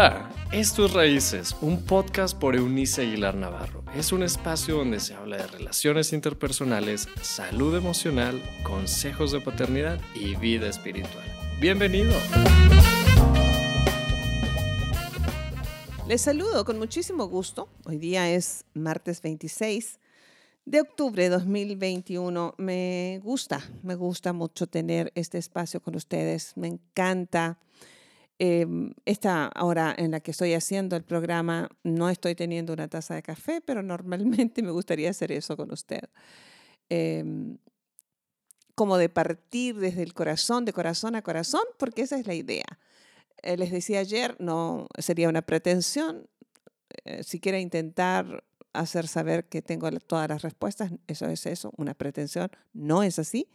Hola, esto es Raíces, un podcast por Eunice Aguilar Navarro. Es un espacio donde se habla de relaciones interpersonales, salud emocional, consejos de paternidad y vida espiritual. Bienvenido. Les saludo con muchísimo gusto. Hoy día es martes 26 de octubre de 2021. Me gusta, me gusta mucho tener este espacio con ustedes. Me encanta Em, esta hora en la que estoy haciendo el programa, no estoy teniendo una taza de café, pero normalmente me gustaría hacer eso con usted. Em, como de partir desde el corazón, de corazón a corazón, porque esa es la idea. Eh, les decía ayer, no sería una pretensión, eh, si quiere intentar hacer saber que tengo todas las respuestas, eso es eso, una pretensión, no es así,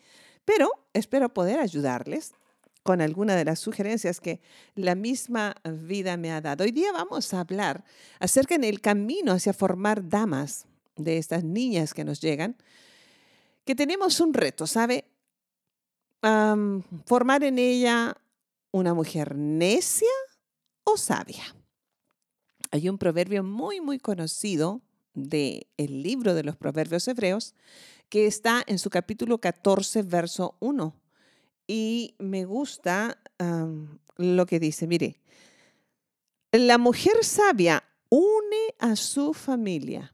pero espero poder ayudarles con alguna de las sugerencias que la misma vida me ha dado. Hoy día vamos a hablar acerca del camino hacia formar damas de estas niñas que nos llegan, que tenemos un reto, ¿sabe? formar en ella una mujer necia o sabia. Hay un proverbio muy, muy conocido del el libro de los proverbios hebreos que está en su capítulo 14, verso 1 y me gusta lo que dice. Mire, la mujer sabia une a su familia.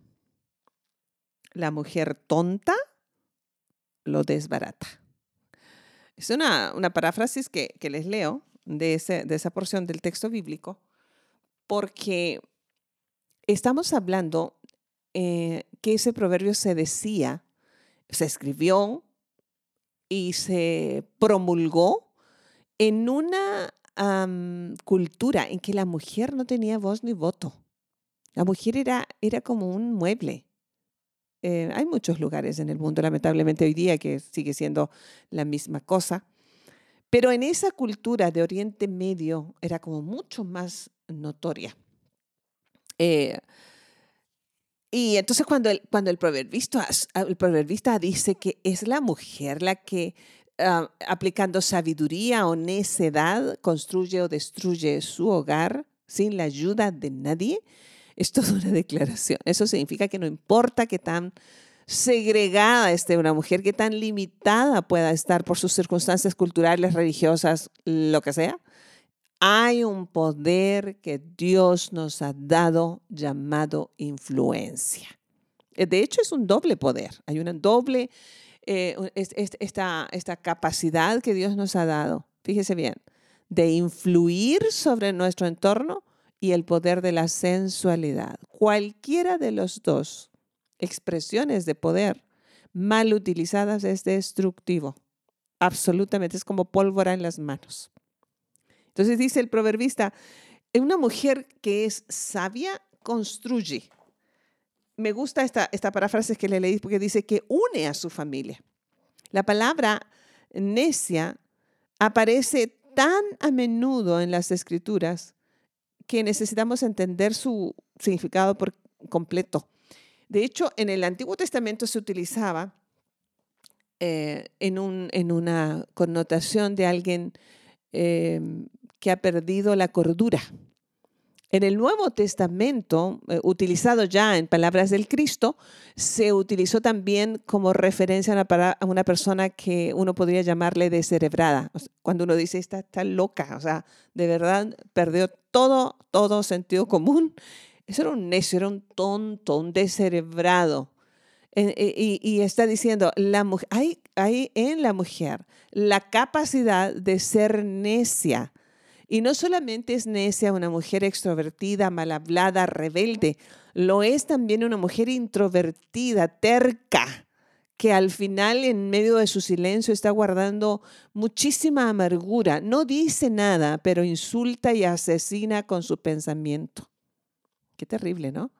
La mujer tonta lo desbarata. Es una, una paráfrasis que, les leo de, ese, de esa porción del texto bíblico, porque estamos hablando eh, que ese proverbio se decía, se escribió y se promulgó en una cultura en que la mujer no tenía voz ni voto. La mujer era, era como un mueble. Eh, hay muchos lugares en el mundo, lamentablemente hoy día, que sigue siendo la misma cosa. Pero en esa cultura de Oriente Medio era como mucho más notoria. Eh, y entonces cuando el, cuando el, proverbista, el proverbista dice que es la mujer la que ah, aplicando sabiduría o necedad construye o destruye su hogar sin la ayuda de nadie, es toda una declaración. Eso significa que no importa que tan segregada esté una mujer, que tan limitada pueda estar por sus circunstancias culturales, religiosas, lo que sea, hay un poder que Dios nos ha dado llamado influencia. Eh, de hecho, es un doble poder. Hay una doble, eh, esta, esta capacidad que Dios nos ha dado, fíjese bien, de influir sobre nuestro entorno y el poder de la sensualidad. Cualquiera de los dos expresiones de poder mal utilizadas es destructivo. Absolutamente, es como pólvora en las manos. Entonces dice el proverbista, una mujer que es sabia construye. Me gusta esta, esta que le leí porque dice que une a su familia. La palabra necia aparece tan a menudo en las escrituras que necesitamos entender su significado por completo. De hecho, en el Antiguo Testamento se utilizaba eh, en, un, en, una connotación de alguien em, que ha perdido la cordura. En el Nuevo Testamento, eh, utilizado ya en palabras del Cristo, se utilizó también como referencia a una, persona que uno podría llamarle descerebrada. cuando uno dice, está, está loca, o sea, de verdad perdió todo, todo sentido común. Eso era un necio, era un tonto, un descerebrado. Eh, y, está diciendo, hay en la mujer la capacidad de ser necia y no solamente es necia una mujer extrovertida, mal hablada, rebelde, lo es también una mujer introvertida, terca, que al final en medio de su silencio está guardando muchísima amargura. No dice nada, pero insulta y asesina con su pensamiento. Qué terrible, ¿no?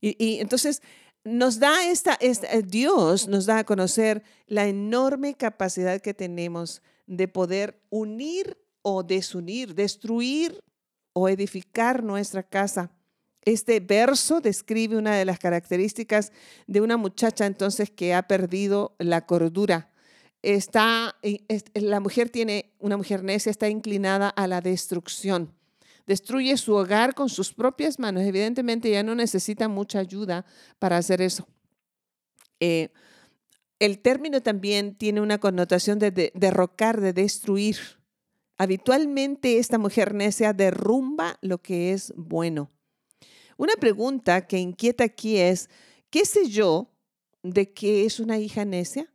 Y, entonces nos da esta, esta, Dios nos da a conocer la enorme capacidad que tenemos de poder unir o desunir, destruir o edificar nuestra casa. Este verso describe una de las características de una muchacha entonces que ha perdido la cordura. Está, la mujer tiene, una mujer necia está inclinada a la destrucción. destruye su hogar con sus propias manos. Evidentemente ya no necesita mucha ayuda para hacer eso. Eh, el término también tiene una connotación de, derrocar, de destruir. Habitualmente esta mujer necia derrumba lo que es bueno. Una pregunta que inquieta aquí es, ¿qué sé yo de que es una hija necia?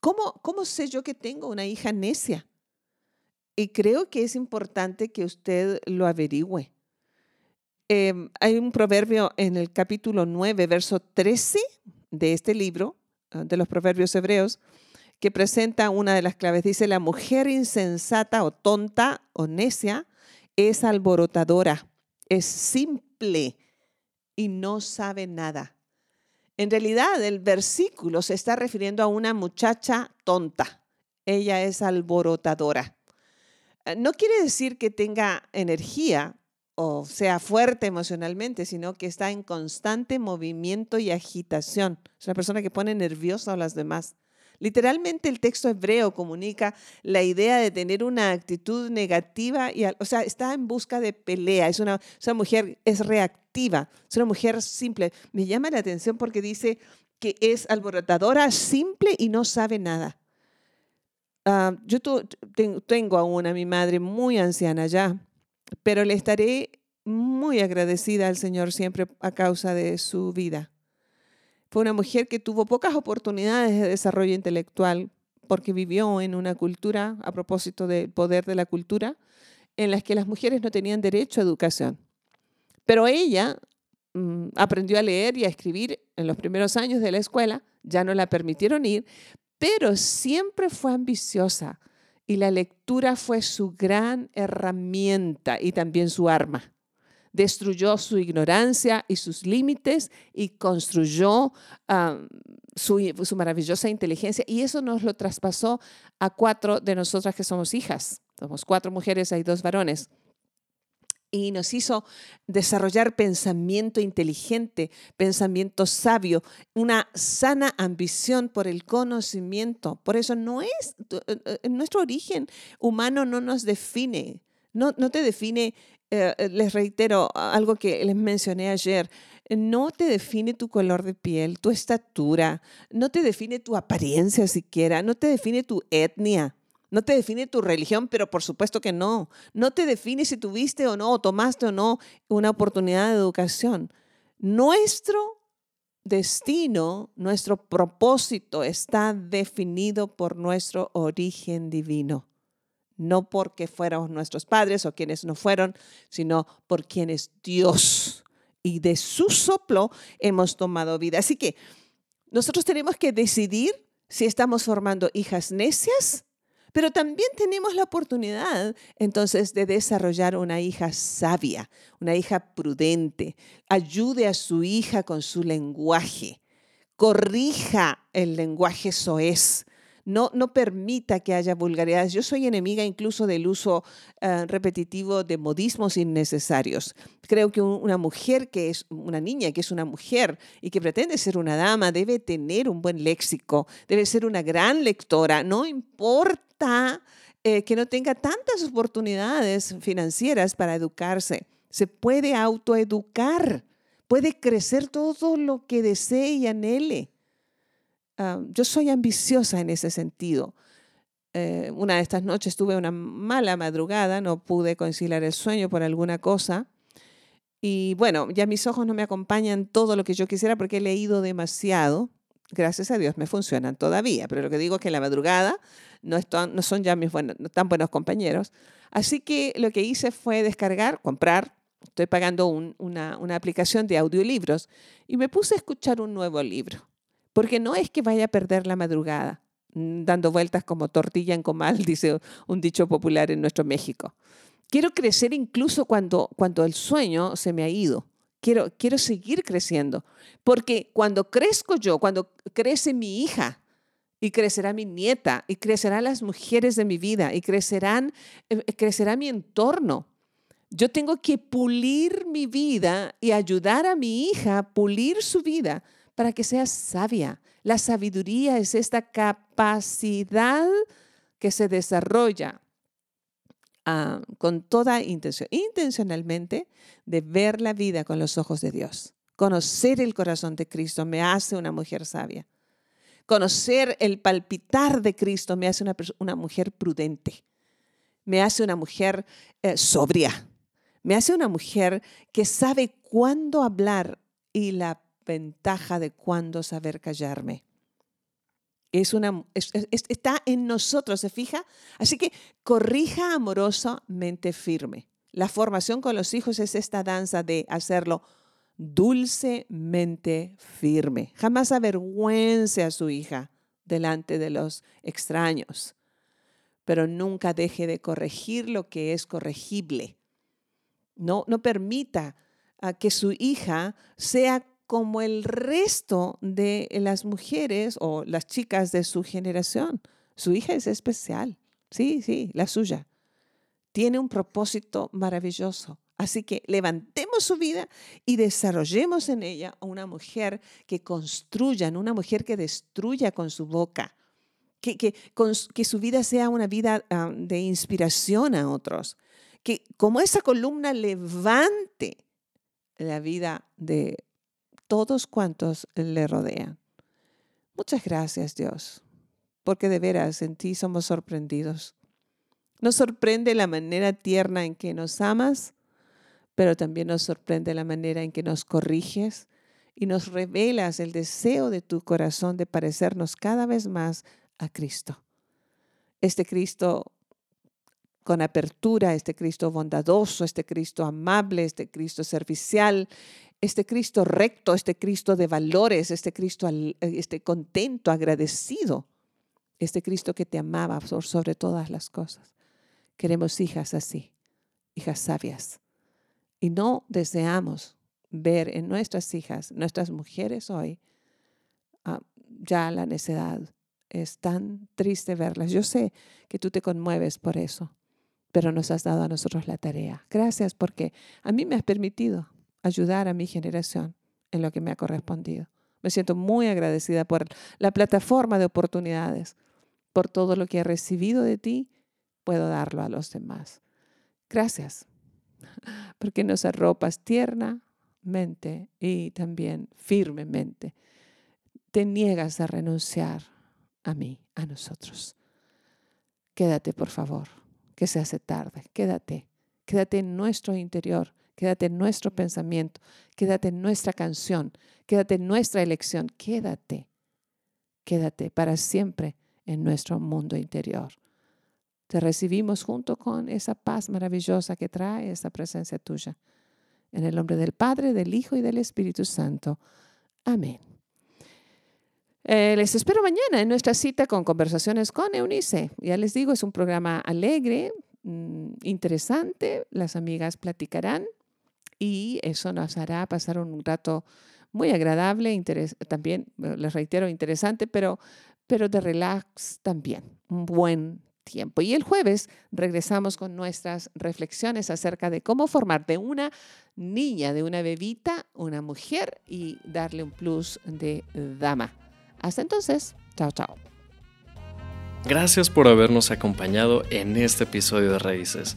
¿Cómo, ¿Cómo sé yo que tengo una hija necia? Y creo que es importante que usted lo averigüe. Em, hay un proverbio en el capítulo 9, verso 13 de este libro, ah, de los proverbios hebreos, que presenta una de las claves. Dice, la mujer insensata o tonta o necia es alborotadora, es simple y no sabe nada. En realidad, el versículo se está refiriendo a una muchacha tonta. Ella es alborotadora. Eh, no quiere decir que tenga energía o sea fuerte emocionalmente, sino que está en constante movimiento y agitación. Es una persona que pone nerviosa a las demás. Literalmente el texto hebreo comunica la idea de tener una actitud negativa, y, o sea, está en busca de pelea. Es una, mujer es reactiva, es una mujer simple. Me llama la atención porque dice que es alborotadora, simple y no sabe nada. Ah, yo tengo aún a mi madre muy anciana ya, pero le estaré muy agradecida al Señor siempre a causa de su vida. Fue una mujer que tuvo pocas oportunidades de desarrollo intelectual porque vivió en una cultura, a propósito del poder de la cultura, en las que las mujeres no tenían derecho a educación. Pero ella mm, aprendió a leer y a escribir en los primeros años de la escuela, ya no la permitieron ir, pero siempre fue ambiciosa y la lectura fue su gran herramienta y también su arma. Destruyó su ignorancia y sus límites y construyó su, su maravillosa inteligencia y eso nos lo traspasó a cuatro de nosotras que somos hijas. Somos cuatro mujeres, hay dos varones y nos hizo desarrollar pensamiento inteligente, pensamiento sabio, una sana ambición por el conocimiento. Por eso no es, eh, eh, nuestro origen humano no nos define, no, te define, eh, les reitero algo que les mencioné ayer, no te define tu color de piel, tu estatura, no te define tu apariencia siquiera, no te define tu etnia. No te define tu religión, pero por supuesto que no. No te define si tuviste o no, o tomaste o no una oportunidad de educación. Nuestro destino, nuestro propósito está definido por nuestro origen divino. No porque fuéramos nuestros padres o quienes no fueron, sino por quien es Dios. Y de su soplo hemos tomado vida. Así que nosotros tenemos que decidir si estamos formando hijas necias pero también tenemos la oportunidad entonces de desarrollar una hija sabia, una hija prudente. Ayude a su hija con su lenguaje. Corrija el lenguaje soez no, no permita que haya vulgaridades. Yo soy enemiga incluso del uso eh, repetitivo de modismos innecesarios. Creo que una mujer que es una niña, que es una mujer y que pretende ser una dama, debe tener un buen léxico, debe ser una gran lectora, no importa eh, que no tenga tantas oportunidades financieras para educarse. Se puede autoeducar, puede crecer todo lo que desee y anhele. Yo soy ambiciosa en ese sentido. Eh, una de estas noches tuve una mala madrugada, no pude conciliar el sueño por alguna cosa. Y bueno, ya mis ojos no me acompañan todo lo que yo quisiera porque he leído demasiado. Gracias a Dios me funcionan todavía, pero lo que digo es que en la madrugada no, están, no son ya mis buenos, no tan buenos compañeros. Así que lo que hice fue descargar, comprar, estoy pagando una aplicación de audiolibros y me puse a escuchar un nuevo libro. Porque no es que vaya a perder la madrugada mm, dando vueltas como tortilla en comal, dice un dicho popular en nuestro México. Quiero crecer incluso cuando, cuando el sueño se me ha ido. Quiero, quiero seguir creciendo. Porque cuando crezco yo, cuando crece mi hija, y crecerá mi nieta, y crecerán las mujeres de mi vida, y crecerán, eh, crecerá mi entorno. Yo tengo que pulir mi vida y ayudar a mi hija a pulir su vida para que seas sabia. La sabiduría es esta capacidad que se desarrolla ah, con toda intención, intencionalmente, de ver la vida con los ojos de Dios. Conocer el corazón de Cristo me hace una mujer sabia. Conocer el palpitar de Cristo me hace una, mujer prudente. Me hace una mujer eh, sobria. Me hace una mujer que sabe cuándo hablar y la ventaja de cuándo saber callarme. Es una, está en nosotros, ¿se fija? Así que corrija amorosamente firme. La formación con los hijos es esta danza de hacerlo dulcemente firme. Jamás avergüence a su hija delante de los extraños, pero nunca deje de corregir lo que es corregible. No, no permita que su hija sea como el resto de las mujeres o las chicas de su generación. Su hija es especial, sí, sí, la suya. Tiene un propósito maravilloso. Así que levantemos su vida y desarrollemos en ella una mujer que construya, una mujer que destruya con su boca, que, que, que su vida sea una vida ah, de inspiración a otros, que como esa columna levante la vida de todos cuantos le rodean. Muchas gracias, Dios, porque de veras en ti somos sorprendidos. Nos sorprende la manera tierna en que nos amas, pero también nos sorprende la manera en que nos corriges y nos revelas el deseo de tu corazón de parecernos cada vez más a Cristo. Este Cristo con apertura, este Cristo bondadoso, este Cristo amable, este Cristo servicial, este Cristo recto, este Cristo de valores, este Cristo este contento, agradecido, este Cristo que te amaba sobre todas las cosas. Queremos hijas así, hijas sabias. Y no deseamos ver en nuestras hijas, nuestras mujeres hoy, ah, ya la necedad. Es tan triste verlas. Yo sé que tú te conmueves por eso, pero nos has dado a nosotros la tarea. Gracias porque a mí me has permitido ayudar a mi generación en lo que me ha correspondido. Me siento muy agradecida por la plataforma de oportunidades, por todo lo que he recibido de ti, puedo darlo a los demás. Gracias, porque nos arropas tiernamente y también firmemente. Te niegas a renunciar a mí, a nosotros. Quédate, por favor, que se hace tarde. Quédate, quédate en nuestro interior quédate en nuestro pensamiento, quédate en nuestra canción, quédate en nuestra elección, quédate, quédate para siempre en nuestro mundo interior. Te recibimos junto con esa paz maravillosa que trae esa presencia tuya. En el nombre del Padre, del Hijo y del Espíritu Santo. Amén. Eh, les espero mañana en nuestra cita con Conversaciones con Eunice. Ya les digo, es un programa alegre, mm, interesante. Las amigas platicarán y eso nos hará pasar un rato muy agradable, también, les reitero, interesante, pero, pero de relax también, un buen tiempo. Y el jueves regresamos con nuestras reflexiones acerca de cómo formar de una niña, de una bebita, una mujer y darle un plus de dama. Hasta entonces, chao, chao. Gracias por habernos acompañado en este episodio de Raíces.